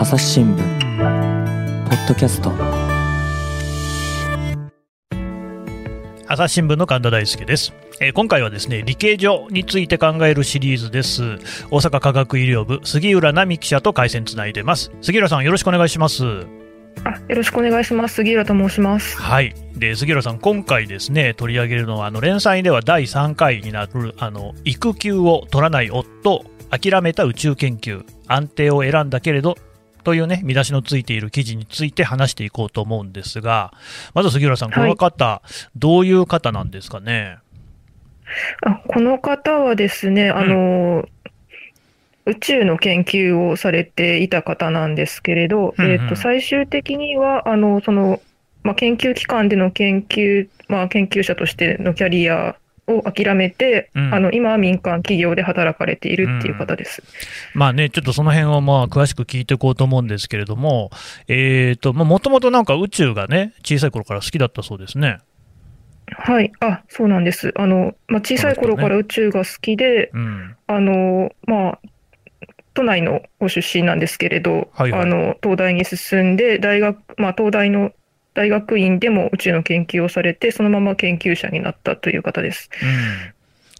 朝日新聞ポッドキャスト。朝日新聞の神田大輔です、えー今回はですね理系所について考えるシリーズです。大阪科学医療部杉浦奈美記者と回線つないでます。杉浦さんよろしくお願いします。あ、よろしくお願いします。杉浦と申します。はい。で杉浦さん今回ですね取り上げるのはあの連載では第3回になるあの育休を取らない夫諦めた宇宙研究安定を選んだけれどというね見出しのついている記事について話していこうと思うんですがまず杉浦さんこの方、どういう方なんですかね？あ、この方はですね、あの、宇宙の研究をされていた方なんですけれど、うんうん。えっと、最終的には、あの、その、まあ、研究機関での研究、まあ、研究者としてのキャリアを諦めて、うんあの、今は民間企業で働かれているっていう方です。まあね、ちょっとその辺をまあ詳しく聞いていこうと思うんですけれども、えーと、もともとなんか宇宙がね、小さい頃から好きだったそうですね。はい。あ、そうなんです。あの、まあ、小さい頃から宇宙が好きで、うん。あの、まあ、都内のご出身なんですけれど、はいはいあの、東大に進んで、大学、まあ、東大の大学院でも宇宙の研究をされて、そのまま研究者になったという方です。うん。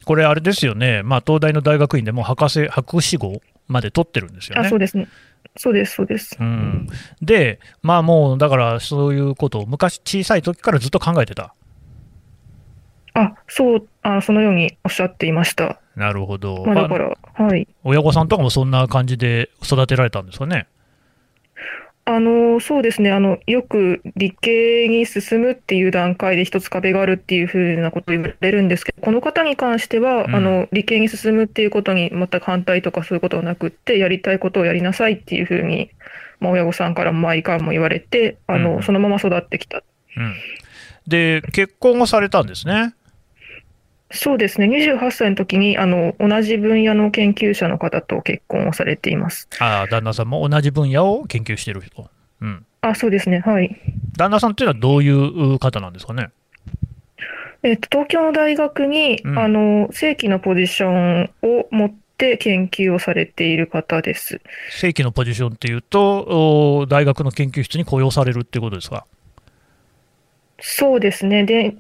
これあれですよね、まあ東大の大学院でも博士、博士号まで取ってるんですよあ、ね。そうですね。そうです、そうです。うん。で、まあもうだからそういうことを昔小さい時からずっと考えてた。あ、そう、あ、そのようにおっしゃっていました。なるほど。まあ、だから、はい。親御さんとかもそんな感じで育てられたんですかね。あの、そうですね。あの、よく理系に進むっていう段階で一つ壁があるっていうふうなことを言われるんですけど、この方に関しては、うんあの、理系に進むっていうことに全く反対とかそういうことはなくって、やりたいことをやりなさいっていうふうに、まあ、親御さんからも毎回も言われて、あうんの、そのまま育ってきた。うん。で、結婚をされたんですね。そうですね。28歳の時に、あの、同じ分野の研究者の方と結婚をされています。ああ、旦那さんも同じ分野を研究してる人。うん。あ、そうですね。はい。旦那さんっていうのはどういう方なんですかね？えっと、東京の大学に、うんあの、正規のポジションを持って研究をされている方です。正規のポジションっていうと、お大学の研究室に雇用されるっていうことですか？そうですね。で、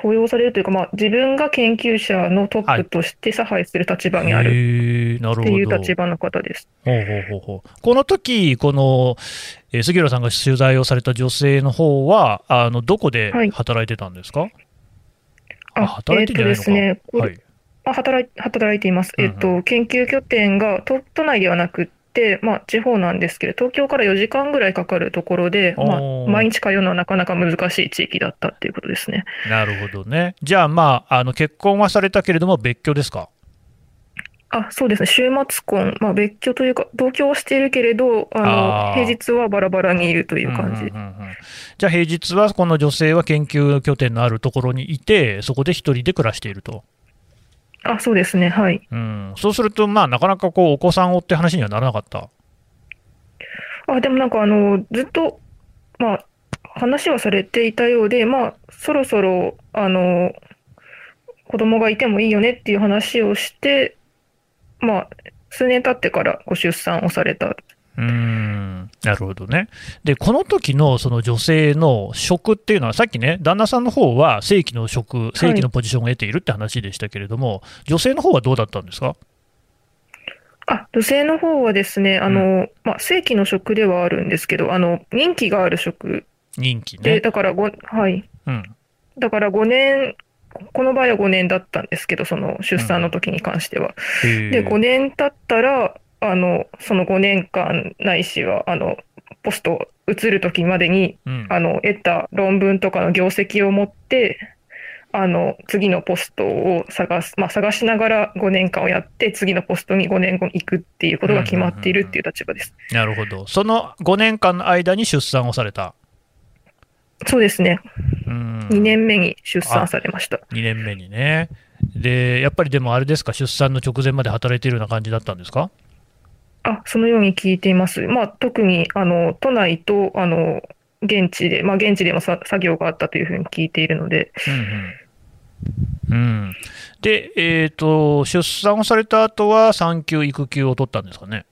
雇用されるというか、まあ、自分が研究者のトップとして差配する立場にあるへえなるほど。っていう立場の方です。ほうほうほうほうこの時この、えー杉浦さんが取材をされた女性の方は、あのどこではい働いてたんですか、あ、働いてんじゃないのか。えっとですね、はい。あ働い、働いています。えっうんと、研究拠点が都、都内ではなくって、まあ、地方なんですけど、東京から4時間ぐらいかかるところで、まあ毎日通うのはなかなか難しい地域だったっていうことですね。なるほどね。じゃあ、まあ、あの結婚はされたけれども、別居ですか？あ、そうですね。週末婚、まあ、別居というか、同居はしているけれど、あの、平日はバラバラにいるという感じ。うんうんうんうんじゃあ、平日はこの女性は研究拠点のあるところにいて、そこで一人で暮らしていると。あ、そうですね。はい。うん、そうすると、まあ、なかなかこうお子さんをって話にはならなかった？あ、でもなんか、あの、ずっと、まあ、話はされていたようで、まあ、そろそろ、あの、子供がいてもいいよねっていう話をして、まあ、数年経ってからご出産をされた。うーんなるほどね。で、この時のその女性の職っていうのは、さっきね、旦那さんの方は正規の職、正規のポジションを得ているって話でしたけれども、女性の方はどうだったんですか？あ、女性の方はですね、あの、まあ、正規の職ではあるんですけど、あの、任期がある職で、人気ね。だからご、はい。うん。だから5年、この場合は5年だったんですけど、その出産の時に関しては。へで、ー5年経ったら、あの、その5年間ないしは、あの、ポスト移る時までに、うんあの、得た論文とかの業績を持って、あの、次のポストを探す、まあ、探しながら5年間をやって、次のポストに5年後に行くっていうことが決まっているっていう立場です。なるほど。その5年間の間に出産をされた。そうですね。うん2年目に出産されました。2年目にね。で、やっぱりでもあれですか、出産の直前まで働いているような感じだったんですか？あ、そのように聞いています。まあ、特に、あの、都内と、あの、現地で、まあ、現地でもさ作業があったというふうに聞いているので、うんうんうん、で、えーと、出産をされた後は産休、育休を取ったんですかね？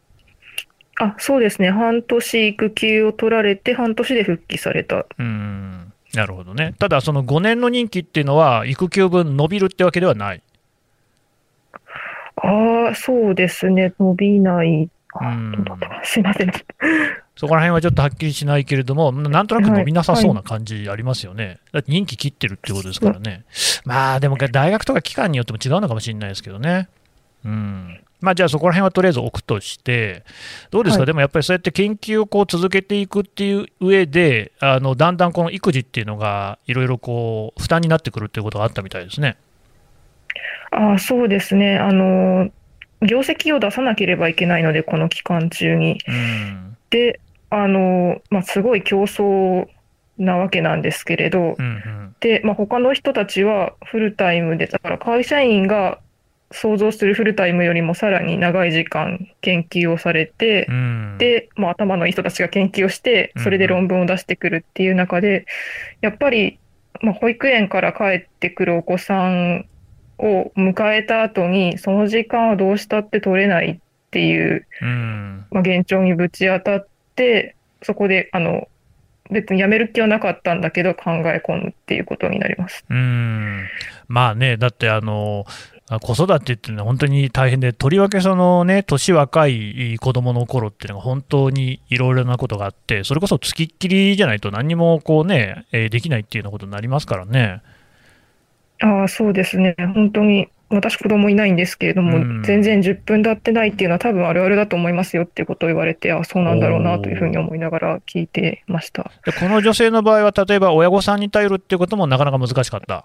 あ、そうですね。半年育休を取られて、半年で復帰された。うんなるほどね。ただ、その5年の任期っていうのは、育休分伸びるってわけではない？ああ、そうですね。伸びない。あうんどうだったかなすいません。そこら辺はちょっとはっきりしないけれども、なんとなく伸びなさそうな感じありますよね。だって任期切ってるってことですからね。まあでも大学とか機関によっても違うのかもしれないですけどね。うん。まあじゃあそこら辺はとりあえず置くとして、どうですか、はいでもやっぱりそうやって研究をこう続けていくっていう上で、あのだんだんこの育児っていうのがいろいろこう負担になってくるっていうことがあったみたいですね。ああ、そうですね。あの、業績を出さなければいけないので、この期間中に。うん。で、あの、まあ、すごい競争なわけなんですけれど、うんうん。で、まあ、他の人たちはフルタイムで、だから会社員が想像するフルタイムよりもさらに長い時間研究をされてう、ん、で、まあ、頭のいい人たちが研究をして、それで論文を出してくるっていう中で、やっぱり、まあ、保育園から帰ってくるお子さんを迎えた後に、その時間はどうしたって取れないっていう、うん。まあ、現状にぶち当たって、そこで、あの、別に辞める気はなかったんだけど、考え込むっていうことになります。うーんまあね、だってあの、子育てっていうのは本当に大変で、とりわけそのね、年若い子供の頃っていうのが本当にいろいろなことがあって、それこそつきっきりじゃないと何にもこうね、えーできないっていうようなことになりますからね。ああ、そうですね。本当に、私子供いないんですけれども、うん全然10分経ってないっていうのは多分あるあるだと思いますよっていうことを言われて、あそうなんだろうなというふうに思いながら聞いてました。でこの女性の場合は、例えば親御さんに頼るっていうこともなかなか難しかった？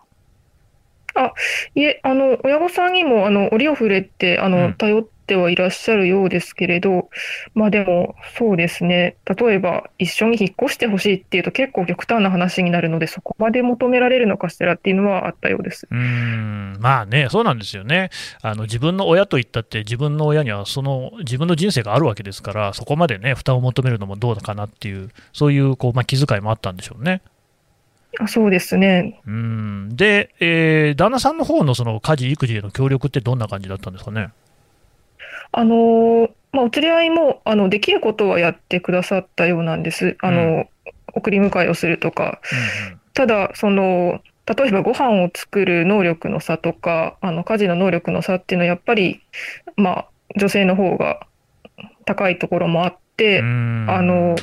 いえ、あの、親御さんにも、あの、折を触れて、あうんの、頼ってはいらっしゃるようですけれど、まあでも、そうですね。例えば、一緒に引っ越してほしいっていうと結構極端な話になるので、そこまで求められるのかしらっていうのはあったようです。うーんまあね、そうなんですよね。あの自分の親といったって、自分の親にはその自分の人生があるわけですから、そこまでね、負担を求めるのもどうかなっていう、そういうこう、まあ、気遣いもあったんでしょうね。あそうですね。うんで、えー旦那さんの方のその家事、育児への協力ってどんな感じだったんですかね？あの、まあ、お連れ合いも、あの、できることはやってくださったようなんです。あの、送り迎えをするとか。うんただ、その、例えばご飯を作る能力の差とか、あの、家事の能力の差っていうのは、やっぱり、まあ、女性の方が高いところもあって、うんあの、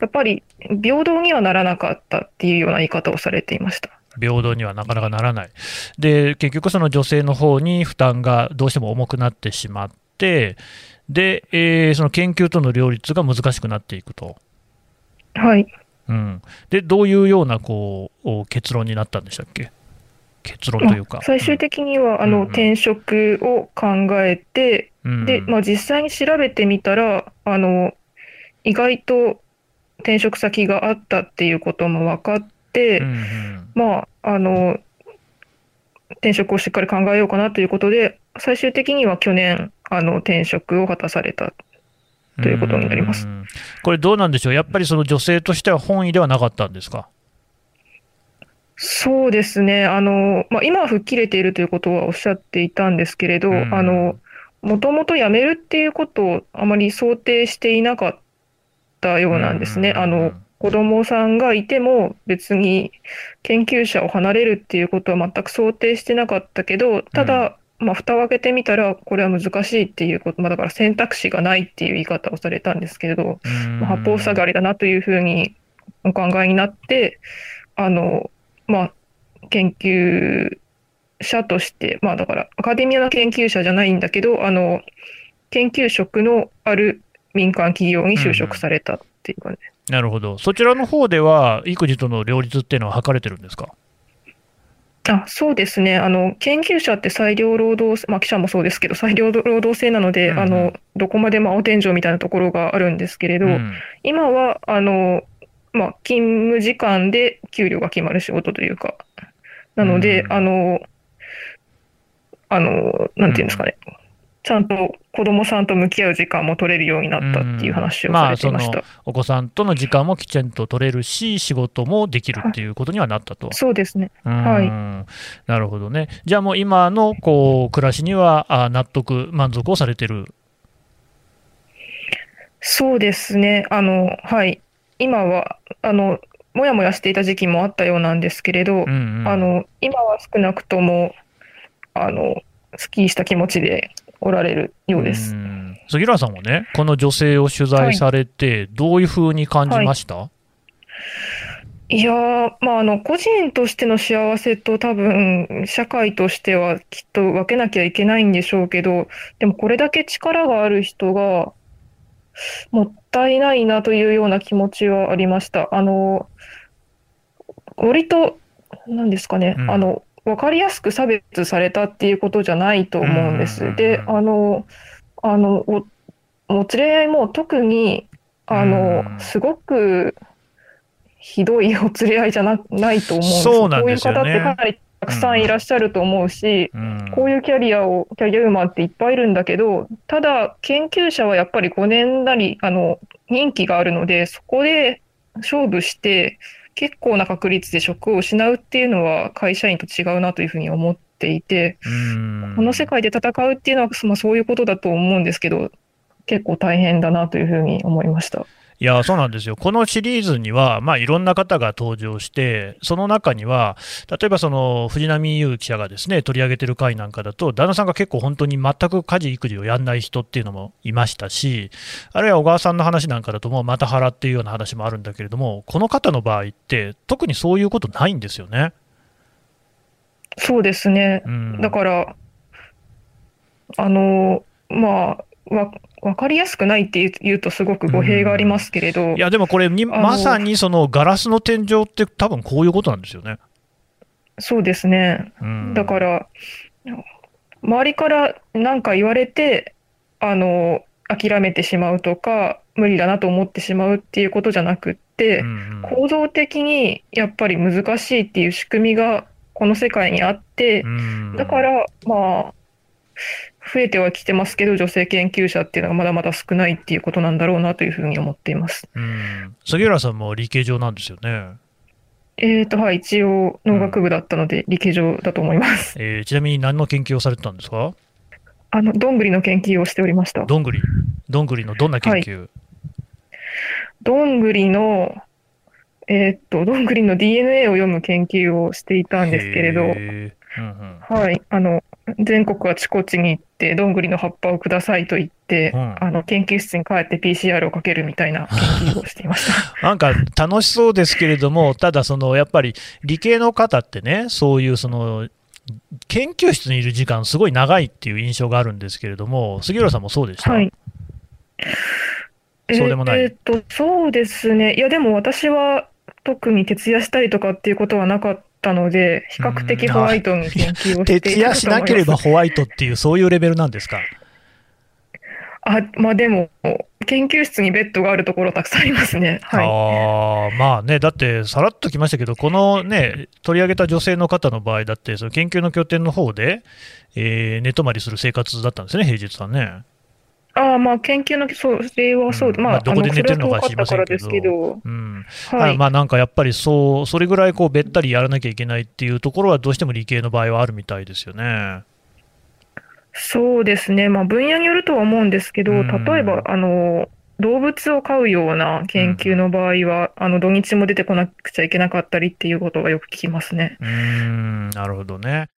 やっぱり平等にはならなかったっていうような言い方をされていました。平等にはなかなかならない。で、結局その女性の方に負担がどうしても重くなってしまって、で、えーその研究との両立が難しくなっていくと。はい。うん、で、どういうようなこうお結論になったんでしたっけ？結論というか。最終的には、あの、うんうん転職を考えて、うんで、まあ、実際に調べてみたら、あの、意外と転職先があったっていうことも分かって、うんうんまあ、あの、転職をしっかり考えようかなということで、最終的には去年、あの、転職を果たされた。ということになりますうんこれ、どうなんでしょう、やっぱりその女性としては本意ではなかったんですか？そうですね。あの、まあ、今は吹っ切れているということはおっしゃっていたんですけれど、もともと辞めるっていうことをあまり想定していなかったようなんですね。うんあの、子供さんがいても別に研究者を離れるっていうことは全く想定してなかったけど、ただ、まあ、蓋を開けてみたら、これは難しいっていうこと、まあ、だから選択肢がないっていう言い方をされたんですけれど、うんまあ、八方塞がりだなというふうにお考えになって、あの、まあ、研究者として、まあだからアカデミアの研究者じゃないんだけど、あの、研究職のある民間企業に就職されたっていう感じです。なるほど、そちらの方では、育児との両立っていうのは図れてるんですか？あ、そうですね。あの、研究者って裁量労働、まあ記者もそうですけど、裁量労働制なので、うんうん。あの、どこまでも青天井みたいなところがあるんですけれど、うん。今は、あの、まあ、勤務時間で給料が決まる仕事というか、なので、うん。あの、あの、なんていうんですかね、ちゃんと子供さんと向き合う時間も取れるようになったっていう話をされていました。お子さんとの時間もきちんと取れるし、仕事もできるっていうことにはなったと。そうですね。うんはいなるほどね。じゃあもう今のこう暮らしにはあ納得、満足をされてる？そうですね。あの、はい。今は、あの、もやもやしていた時期もあったようなんですけれど、うんうんあの、今は少なくとも、あの、スッキリした気持ちでおられるようです。ん。杉浦さんもね、この女性を取材されて、どういうふうに感じました、い。やー、まあ、あの、個人としての幸せと多分、社会としてはきっと分けなきゃいけないんでしょうけど、でもこれだけ力がある人が、もったいないなというような気持ちはありました。あの、割と、なんですかね、うん。あの、分かりやすく差別されたっていうことじゃないと思うんでうんうんうんす。うんで、あの、あの、おもつれ合いも特に、あのう、んすごくひどいお連れ合いじゃなないと思うんです。そうなんですよねこういう方ってかなりたくさんいらっしゃると思うし、うんこういうキャリアを、キャリアウーマンっていっぱいいるんだけど、ただ、研究者はやっぱり5年なり、あの、任期があるので、そこで勝負して、結構な確率で職を失うっていうのは会社員と違うなというふうに思っていて、うんこの世界で戦うっていうのは、まあ、そういうことだと思うんですけど、結構大変だなというふうに思いました。いや、そうなんですよ。このシリーズには、まあ、いろんな方が登場して、その中には、例えばその藤波優記者がですね、取り上げてる回なんかだと、旦那さんが結構本当に全く家事、育児をやんない人っていうのもいましたし、あるいは小川さんの話なんかだと、もうまた腹っていうような話もあるんだけれども、この方の場合って、特にそういうことないんですよね。そうですね。うん、だから、あの、まあ、わ、わかりやすくないって言うとすごく語弊がありますけれど。い、や、でもこれに、のまさにそのガラスの天井って、多分こういうことなんですよね。そうですね。うん、だから、周りから何か言われて、あの、諦めてしまうとか、無理だなと思ってしまうっていうことじゃなくって、うんうん。構造的にやっぱり難しいっていう仕組みがこの世界にあって、うん。だから、まあ、増えてはきてますけど、女性研究者っていうのがまだまだ少ないっていうことなんだろうなというふうに思っています。うん、杉浦さんも理系上なんですよね。えーと、はい、一応農学部だったので理系上だと思います。えーちなみに何の研究をされてたんですか？あの、どんぐりの研究をしておりました。どんぐり。どんぐりのどんな研究、どんぐりの、えーっと、どんぐりの DNA を読む研究をしていたんですけれど、うんうんはい、あの、全国あちこちに行って、どんぐりの葉っぱをくださいと言って、うんあの、研究室に帰って PCR をかけるみたいな研究をしていました。なんか楽しそうですけれども、ただ、そのやっぱり理系の方ってね、そういうその研究室にいる時間、すごい長いっていう印象があるんですけれども、杉浦さんもそうでした？はい。そうでもないえーっと、そうですね。いや、でも私は特に徹夜したりとかっていうことはなかったので、比較的ホワイトに研究をしていた徹夜しなければホワイトっていう、そういうレベルなんですか？あ、まあでも、研究室にベッドがあるところたくさんありますね。はい。ああ、まあね、だって、さらっときましたけど、このね、取り上げた女性の方の場合だって、その研究の拠点の方で、えー寝泊まりする生活だったんですね、平日はね。ああ、まあ研究の、そう、それはそう、まあ、うんまあどこで寝てるのかそれは遠かったからですけど、うんはい。まあなんかやっぱりそう、それぐらいこうべったりやらなきゃいけないっていうところは、どうしても理系の場合はあるみたいですよね。そうですね。まあ分野によるとは思うんですけど、うん例えば、あの、動物を飼うような研究の場合は、あの、土日も出てこなくちゃいけなかったりっていうことがよく聞きますね。うーん、なるほどね。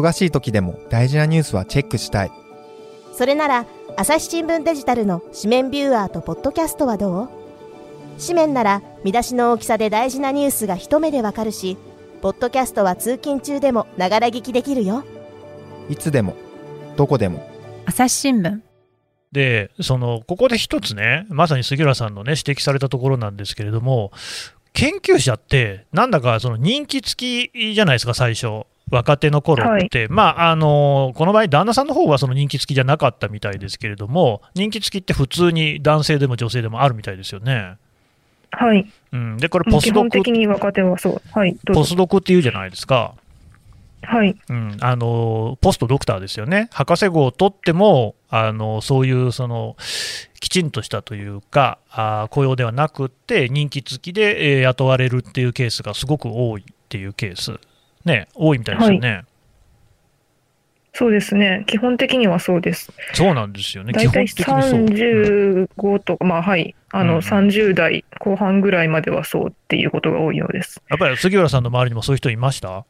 忙しい時でも大事なニュースはチェックしたい。それなら朝日新聞デジタルの紙面ビューアーとポッドキャストはどう？紙面なら見出しの大きさで大事なニュースが一目でわかるしポッドキャストは通勤中でもながら聞きできるよ。いつでもどこでも。朝日新聞。で、その、ここで一つね、まさに杉浦さんのね、指摘されたところなんですけれども、研究者って、なんだかその人気付きじゃないですか、最初。若手の頃って、まあ、あの、この場合、旦那さんの方はその人気付きじゃなかったみたいですけれども、人気付きって普通に男性でも女性でもあるみたいですよね。はい。うん。で、これポスドク、本的に若手はそう。はい。ポスドクっていうじゃないですか。はい。うん、あのポストドクターですよね、博士号を取っても、あのそういうそのきちんとしたというか、あ雇用ではなくって、任期付きで、えー雇われるっていうケースがすごく多いっていうケース、ね、多いみたいですよね。そうですね。基本的にはそうです。そうなんですよね、基大体本的にそう。うん35とか、まあはい、あの、うんうん30代後半ぐらいまではそうっていうことが多いようです。やっぱり杉浦さんの周りにもそういう人いました？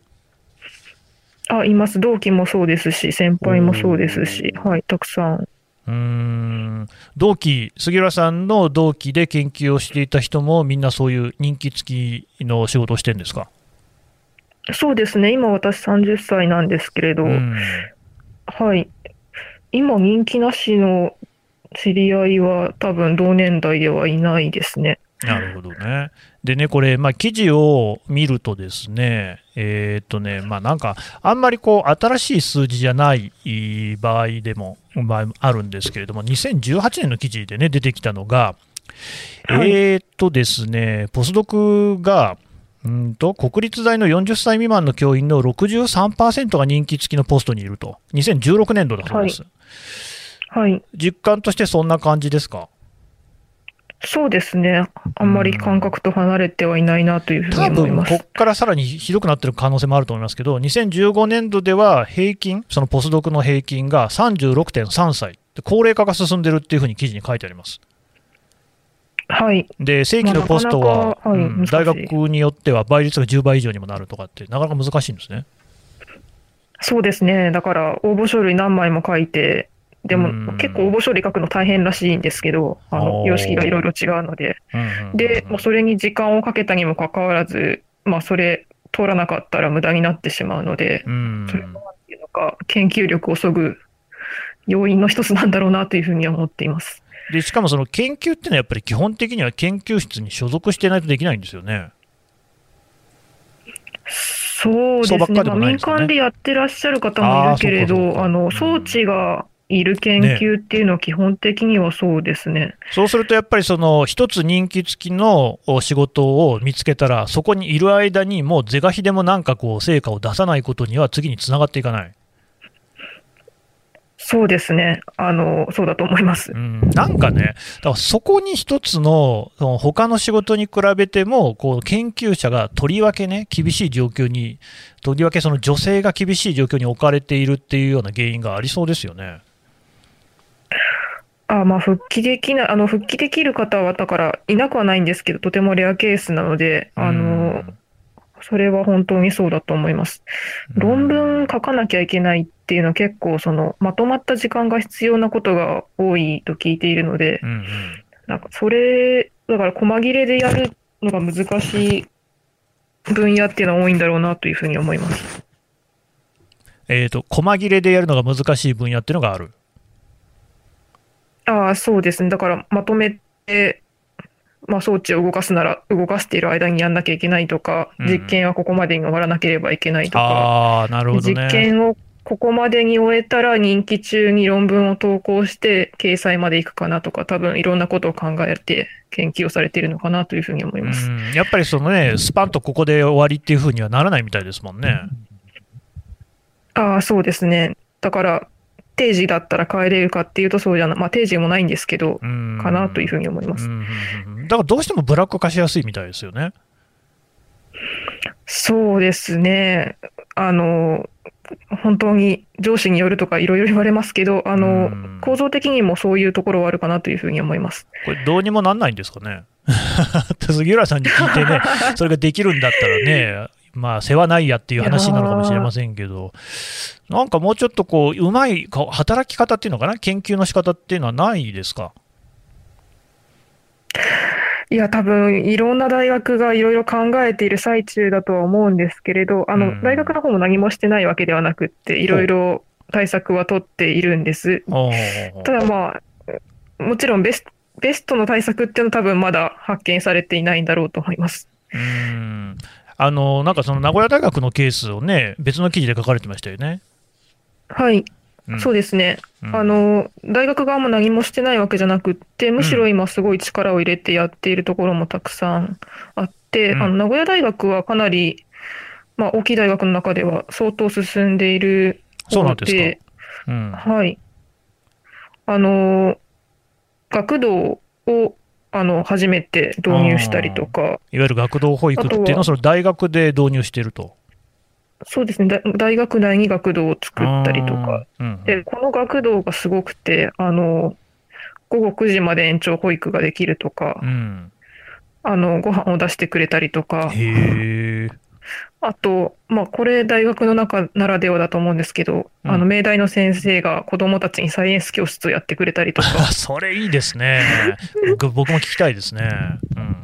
あ、います。同期もそうですし、先輩もそうですし、はい、たくさん。うーん同期、杉浦さんの同期で研究をしていた人も、みんなそういう人気付きの仕事をしてるんですか、そうですね。今私30歳なんですけれど、うんはい。今人気なしの知り合いは多分同年代ではいないですね。なるほどね。でね、これ、まあ、記事を見るとですね、えーっとね、まあ、なんか、あんまりこう、新しい数字じゃない場合でも、場合もあるんですけれども、2018年の記事でね、出てきたのが、はいえーっとですね、ポスドクが、うんと国立大の40歳未満の教員の63%が人気付きのポストにいると、2016年度だそうです。はい。実感としてそんな感じですか？そうですね。あんまり感覚と離れてはいないなというふうに多分思います。ここからさらにひどくなってる可能性もあると思いますけど、2015年度では平均、そのポスドクの平均が36.3歳、で高齢化が進んでるっていうふうに記事に書いてあります。はい。で、正規のポストは、大学によっては倍率が10倍以上にもなるとかって、なかなか難しいんですね。そうですね。だから応募書類何枚も書いて、でうんも結構応募書類書くの大変らしいんですけど、あの様式がいろいろ違うので。うんうんうんで、もうそれに時間をかけたにもかかわらず、まあそれ通らなかったら無駄になってしまうので、うんそれもなんていうのか、研究力をそぐ要因の一つなんだろうなというふうには思っています。でしかもその研究っていうのはやっぱり基本的には研究室に所属してないとできないんですよね。そうですね。すよね間でやってらっしゃる方もいるけれど、あの、装置がいる研究っていうのは基本的にはそうですね。そうするとやっぱりその一つ人気付きのお仕事を見つけたら、そこにいる間にもう是が非でもなんかこう成果を出さないことには次につながっていかない。そうですね。あの、そうだと思いますう。ん、なんかね、だからそこに一つのその他の仕事に比べても、こう研究者がとりわけね、厳しい状況に、とりわけその女性が厳しい状況に置かれているっていうような原因がありそうですよね。あまあ、復帰できない、あの、復帰できる方は、だから、いなくはないんですけど、とてもレアケースなので、あの、それは本当にそうだと思います。論文書かなきゃいけないっていうのは結構、その、まとまった時間が必要なことが多いと聞いているのでう、んうんなんか、それ、だから、細切れでやるのが難しい分野っていうのは多いんだろうなというふうに思います。えーと、細切れでやるのが難しい分野っていうのがある？ああ、そうですね。だから、まとめて、まあ、装置を動かすなら、動かしている間にやんなきゃいけないとか、うん実験はここまでに終わらなければいけないとか、ああ、なるほど実ね。験をここまでに終えたら任期中に論文を投稿して掲載までいくかなとか、多分いろんなことを考えて研究をされているのかなというふうに思います。うんやっぱりそのね、スパンとここで終わりっていうふうにはならないみたいですもんね。ああ、そうですね。だから、定時だったら帰れるかっていうとそうじゃない、まあ定時もないんですけど、うんかなというふうに思います。だからどうしてもブラック化しやすいみたいですよね。そうですね。あの、本当に上司によるとかいろいろ言われますけど、あのうん、構造的にもそういうところはあるかなというふうに思います。これどうにもなんないんですかね。杉浦さんに聞いてね、それができるんだったらね、まあ世話ないやっていう話なのかもしれませんけど、なんかもうちょっとこう、うまいか働き方っていうのかな、研究の仕方っていうのはないですか？いや、多分いろんな大学がいろいろ考えている最中だとは思うんですけれど、あうんの、大学の方も何もしてないわけではなくって、いろいろ対策は取っているんです。ただまあ、もちろんベスト、ベストの対策っていうのは多分まだ発見されていないんだろうと思います。うんあのなんかその名古屋大学のケースをね、別の記事で書かれてましたよね。はい、うん。そうですね。うん。あの、大学側も何もしてないわけじゃなくって、むしろ今すごい力を入れてやっているところもたくさんあって、うん。あの、名古屋大学はかなり、まあ、大きい大学の中では相当進んでいる方そうなんでで、うん。はい。あの、学童を、あの、初めて導入したりとか、いわゆる学童保育っていうのはは、その大学で導入していると。そうですね、だ大学内に学童を作ったりとか、うんうんで、この学童がすごくて、あの、午後9時まで延長保育ができるとか。う、ん、あの、ご飯を出してくれたりとか、あと、まあ、これ大学の中ならではだと思うんですけど、うんあの、命題の先生が子供たちにサイエンス教室をやってくれたりとか、あそれいいですね。僕僕も聞きたいですね。うん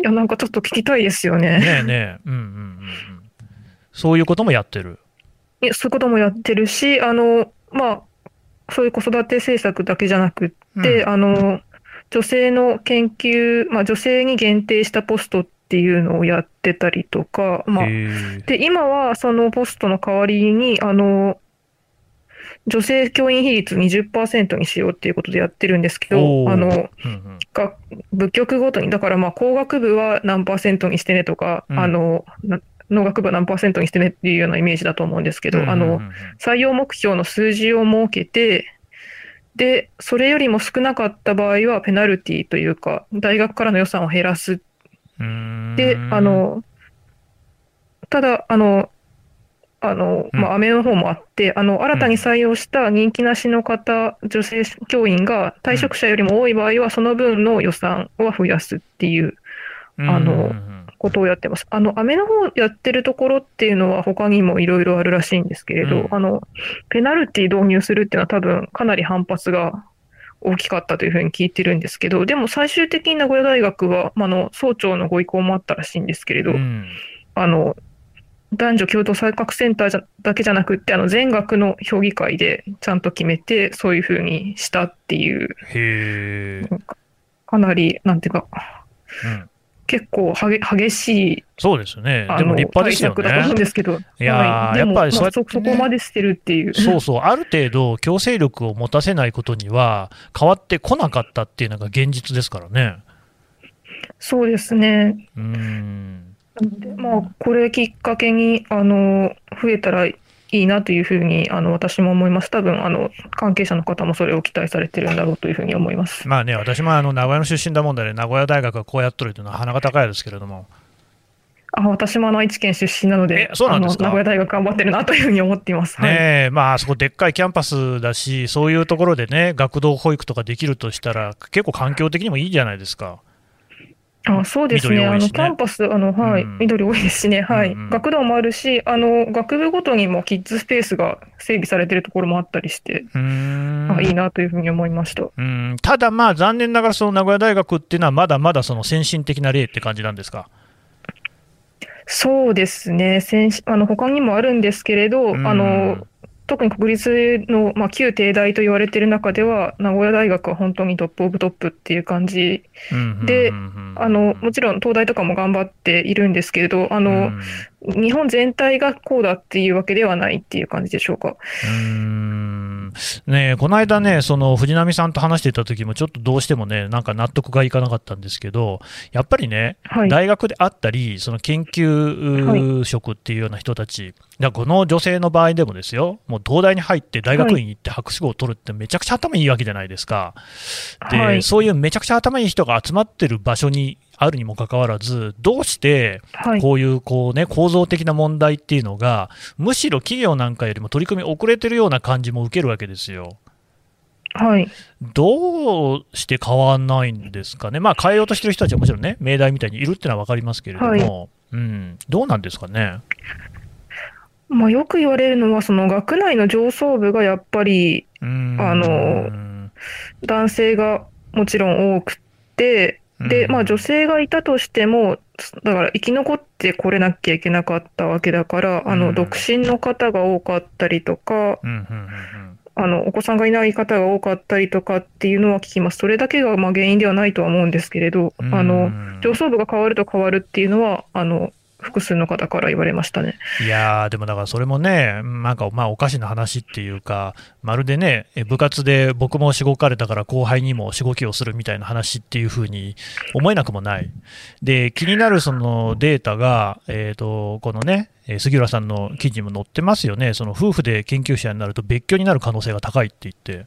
いや、なんかちょっと聞きたいですよね。ねえねえ、うんうんうんうん。そういうこともやってる。いやそういうこともやってるし、あの、まあ、そういう子育て政策だけじゃなくって、うんあの、女性の研究、まあ、女性に限定したポストっていうのをやってたりとか、まあ、で、今はそのポストの代わりに、あの、女性教員比率20%にしようっていうことでやってるんですけど、あの、うんうん。が部局ごとに、だからまあ工学部は何パーセントにしてねとか、うん。あの、な農学部は何パーセントにしてねっていうようなイメージだと思うんですけど、あのうんうんう、ん。採用目標の数字を設けて、で、それよりも少なかった場合はペナルティというか、大学からの予算を減らすうーんで、あ、の、ただ、あの、あの、うん。まあ、の方もあって、あの、新たに採用した人気なしの方、女性教員が退職者よりも多い場合は、その分の予算は増やすっていうあのことをやってます。あの、アメの方やってるところっていうのは他にもいろいろあるらしいんですけれど、うん。あの、ペナルティ導入するっていうのは多分かなり反発が大きかったというふうに聞いてるんですけど、でも最終的に名古屋大学は、まああの、総長のご意向もあったらしいんですけれど、うん。あの、男女共同参画センターじゃだけじゃなくって、あの、全学の評議会でちゃんと決めて、そういうふうにしたっていう、かなり、なんていうか、うん結構はげ激しいそうですね。でも立派ですよ対策だと思うんね。ですけど、いややっぱりそうやっそそこまでしてるっていう。そうそう、ある程度、強制力を持たせないことには、変わってこなかったっていうのが現実ですからね。そうですね。うーん。まあ、これきっかけに、あの、増えたらいいなというふうに、あの、私も思います。多分、あの、関係者の方もそれを期待されてるんだろうというふうに思います。まあね、私もあの名古屋の出身だもんで、名古屋大学がこうやっとるというのは鼻が高いですけれども、あ、私もあの、愛知県出身なのでえ、そうなんです名古屋大学頑張ってるなというふうに思っています。はい。まあ、あそこでっかいキャンパスだし、そういうところでね、学童保育とかできるとしたら、結構環境的にもいいじゃないですか。あ、そうですね。あの、キャンパス、あの、はい、うん緑多いですしね。はい。うんうん学童もあるし、あの、学部ごとにもキッズスペースが整備されてるところもあったりして、あいいなというふうに思いました。うんただ、まあ、残念ながら、その名古屋大学っていうのは、まだまだその先進的な例って感じなんですか？そうですね。先しあの、他にもあるんですけれど、うんあの、特に国立の、まあ、旧帝大と言われている中では、名古屋大学は本当に top of top っていう感じ。であの、もちろん東大とかも頑張っているんですけれど、あの、うん日本全体がこうだっていうわけではないっていう感じでしょうか。うーんねえこの間ね、その藤波さんと話していた時も、ちょっとどうしてもね、なんか納得がいかなかったんですけど、やっぱりね、はい。大学であったり、その研究職っていうような人たち、だからこの女性の場合でもですよ、もう東大に入って大学院に行って博士号を取るってめちゃくちゃ頭いいわけじゃないですか。で、はいそういうめちゃくちゃ頭いい人が集まってる場所にあるにもかかわらず、どうしてはい。こういうこう、ね、構造的な問題っていうのが、むしろ企業なんかよりも取り組み遅れてるような感じも受けるわけですよ。はい。どうして変わんないんですかね、まあ、変えようとしてる人たちはもちろんね、明大みたいにいるっていうのは分かりますけれども、はいうん、どうなんですかね。まあ、よく言われるのは、その学内の上層部がやっぱりうんあの男性がもちろん多くて、で、まあ女性がいたとしても、だから生き残ってこれなきゃいけなかったわけだから、あうん。の、独身の方が多かったりとか、あの、お子さんがいない方が多かったりとかっていうのは聞きます。それだけがまあ原因ではないとは思うんですけれど、うん。あの、うん上層部が変わると変わるっていうのは、あの、複数の方から言われましたね。いやー、でもだからそれもね、なんかまあおかしな話っていうか、まるでね、え部活で僕もしごかれたから後輩にもしごきをするみたいな話っていうふうに思えなくもない。で、気になるそのデータが、えっ、と、このね、えー杉浦さんの記事にも載ってますよね、その夫婦で研究者になると別居になる可能性が高いって言って。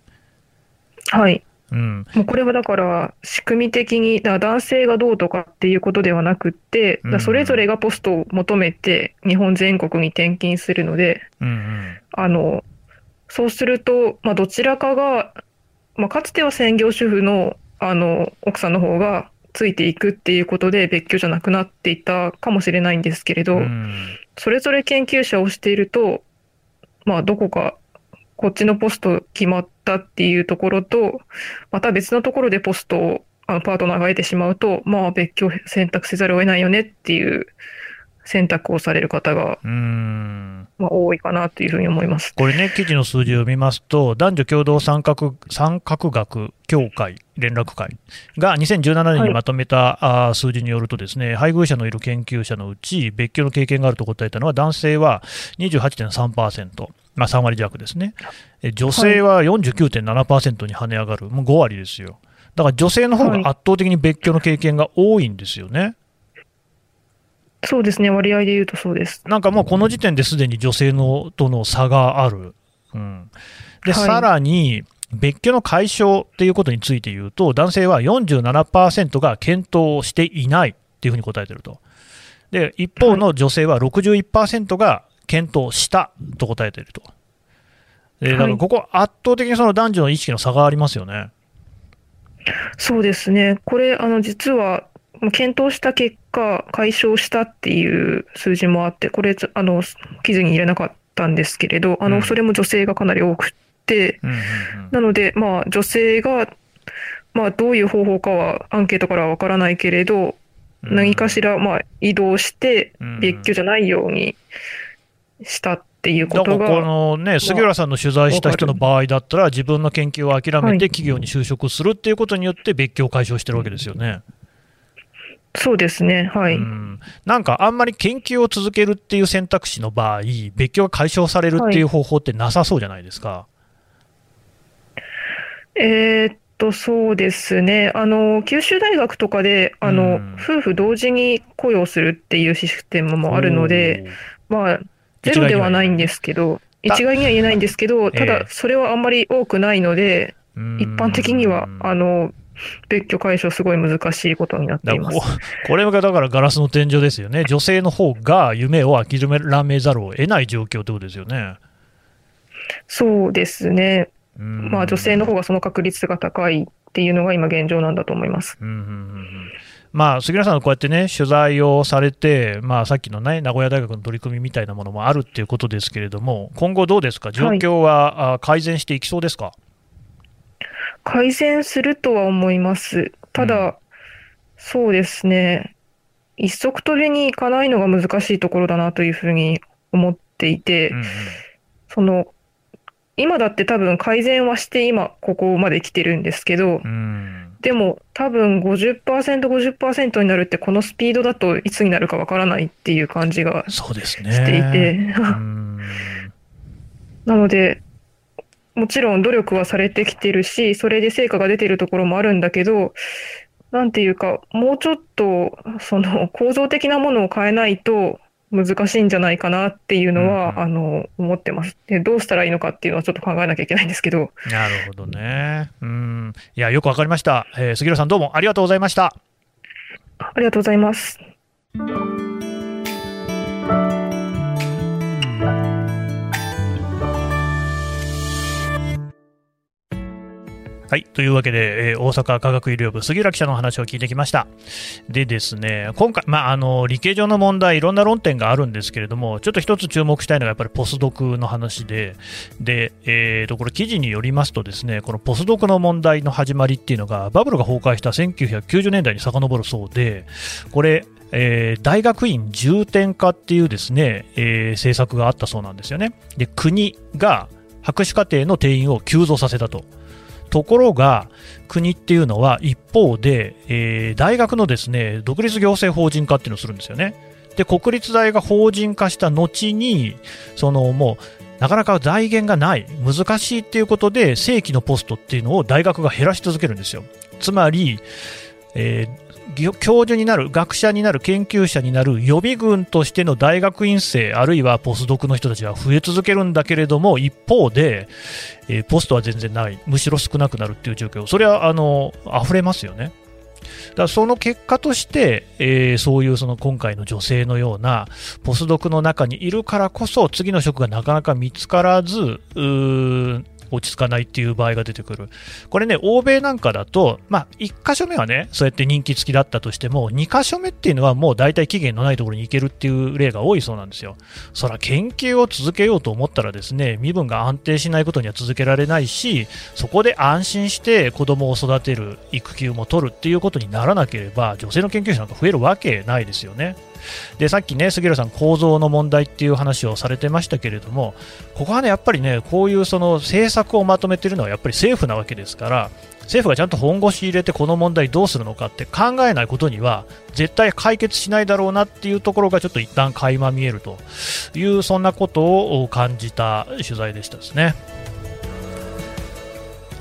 はい。うん。もうこれはだから仕組み的にだ男性がどうとかっていうことではなくって、だそれぞれがポストを求めて日本全国に転勤するので、うんうん。あのそうすると、まあ、どちらかが、まあ、かつては専業主婦のあの奥さんの方がついていくっていうことで別居じゃなくなっていたかもしれないんですけれど、うんそれぞれ研究者をしていると、まあ、どこかこっちのポスト決まったっていうところと、また別のところでポストをあのパートナーが得てしまうと、まあ、別居を選択せざるを得ないよねっていう選択をされる方が、うん。まあ、多いかなというふうに思います。これね、記事の数字を見ますと、男女共同参画参画学協会連絡会が2017年にまとめた、あー数字によるとですね、配偶者のいる研究者のうち、別居の経験があると答えたのは、男性は28.3%、まあ、3割弱ですね。え女性は49.7%に跳ね上がる、もう5割ですよ。だから女性の方が圧倒的に別居の経験が多いんですよね。そうですね、割合で言うとそうです。なんかもうこの時点ですでに女性のとの差がある。うん、で、はいさらに、別居の解消っていうことについて言うと、男性は47%が検討していないっていうふうに答えてると。で、一方の女性は61%が検討したと答えていると。でだからここ、圧倒的にその男女の意識の差がありますよね。そうですね、これ、あの実は、まあ検討した結果、解消したっていう数字もあって、これ、あの記事に入れなかったんですけれど、あうん。のそれも女性がかなり多くって、うんうんうん。なので、まあ、女性が、まあ、どういう方法かはアンケートからはわからないけれど、何かしら、まあ、移動してうん。別居じゃないようにしたっていうこだからことが、のね、杉浦さんの取材した人の場合だったら、自分の研究を諦めはいて企業に就職するっていうことによって、別居を解消してるわけですよね。そうですね、はい。うん、なんかあんまり研究を続けるっていう選択肢の場合、別居が解消されるっていう方法ってなさそうじゃないですか。えーっと、そうですね。あの、九州大学とかで、あの、うん夫婦同時に雇用するっていうシステムもあるので、まあ、ゼロではないんですけど、た一概には言えないんですけど、たええだ、それはあんまり多くないので、おー一般的には、あのの、別居解消すごい難しいことになっています。これがだからガラスの天井ですよね、女性の方が夢を諦めざるを得ない状況ってことですよね。そうですね。うんまあ、女性の方がその確率が高いっていうのが今現状なんだと思います。うんうんうんうんまあ、杉浦さん、こうやってね、取材をされて、まあ、さっきのね、名古屋大学の取り組みみたいなものもあるっていうことですけれども、今後どうですか、状況は、あ改善していきそうですか？改善するとは思います。ただ、うんそうですね。一足飛びにいかないのが難しいところだなというふうに思っていて、うんうんその、今だって多分改善はして今ここまで来てるんですけど、うんでも多分50%、50%になるってこのスピードだといつになるかわからないっていう感じが。していて、うんなので、もちろん努力はされてきてるし、それで成果が出てるところもあるんだけど、なんていうか、もうちょっと、その構造的なものを変えないと難しいんじゃないかなっていうのは、うんうんあの、思ってます。で、どうしたらいいのかっていうのはちょっと考えなきゃいけないんですけど、なるほどね。うん。いや、よくわかりました。えー杉浦さん、どうもありがとうございました。ありがとうございます。はい。というわけで、えー大阪科学医療部、杉浦記者の話を聞いてきました。でですね、今回、まあ、あの、理系上の問題、いろんな論点があるんですけれども、ちょっと一つ注目したいのが、やっぱりポスドクの話で、で、えーと、これ記事によりますとですね、このポスドクの問題の始まりっていうのが、バブルが崩壊した1990年代に遡るそうで、これ、えー大学院重点化っていうですね、えー政策があったそうなんですよね。で、国が博士課程の定員を急増させたと。ところが、国っていうのは一方で、えー大学のですね、独立行政法人化っていうのをするんですよね。で、国立大が法人化した後に、そのもう、なかなか財源がない、難しいっていうことで、正規のポストっていうのを大学が減らし続けるんですよ。つまり、えー教授になる、学者になる、研究者になる予備軍としての大学院生、あるいはポスドクの人たちは増え続けるんだけれども、一方で、えー、ポストは全然ない、むしろ少なくなるっていう状況、それはあの溢れますよね。だからその結果として、えー、そういうその今回の女性のようなポスドクの中にいるからこそ次の職がなかなか見つからず、落ち着かないっていう場合が出てくる。これね、欧米なんかだと、まあ、1箇所目はね、そうやって人気付きだったとしても、2箇所目っていうのはもう大体期限のないところに行けるっていう例が多いそうなんですよ。そら、研究を続けようと思ったらですね、身分が安定しないことには続けられないし、そこで安心して子供を育てる、育休も取るっていうことにならなければ、女性の研究者なんか増えるわけないですよね。でさっきね杉浦さん構造の問題っていう話をされてましたけれどもここはねやっぱりねこういうその政策をまとめているのはやっぱり政府なわけですから政府がちゃんと本腰入れてこの問題どうするのかって考えないことには絶対解決しないだろうなっていうところがちょっと一旦垣間見えるというそんなことを感じた取材でしたですね。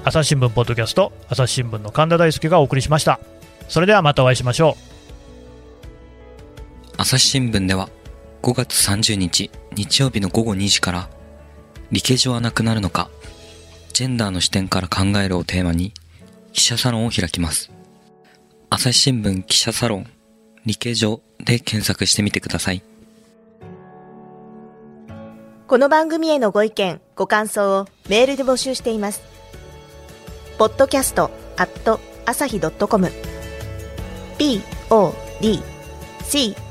朝日新聞ポッドキャスト朝日新聞の神田大輔がお送りしました。それではまたお会いしましょう。朝日新聞では5月30日日曜日の午後2時から理系上はなくなるのかジェンダーの視点から考えるをテーマに記者サロンを開きます。朝日新聞記者サロン理系上で検索してみてください。この番組へのご意見、ご感想をメールで募集しています。podcast at 朝日 .com pod c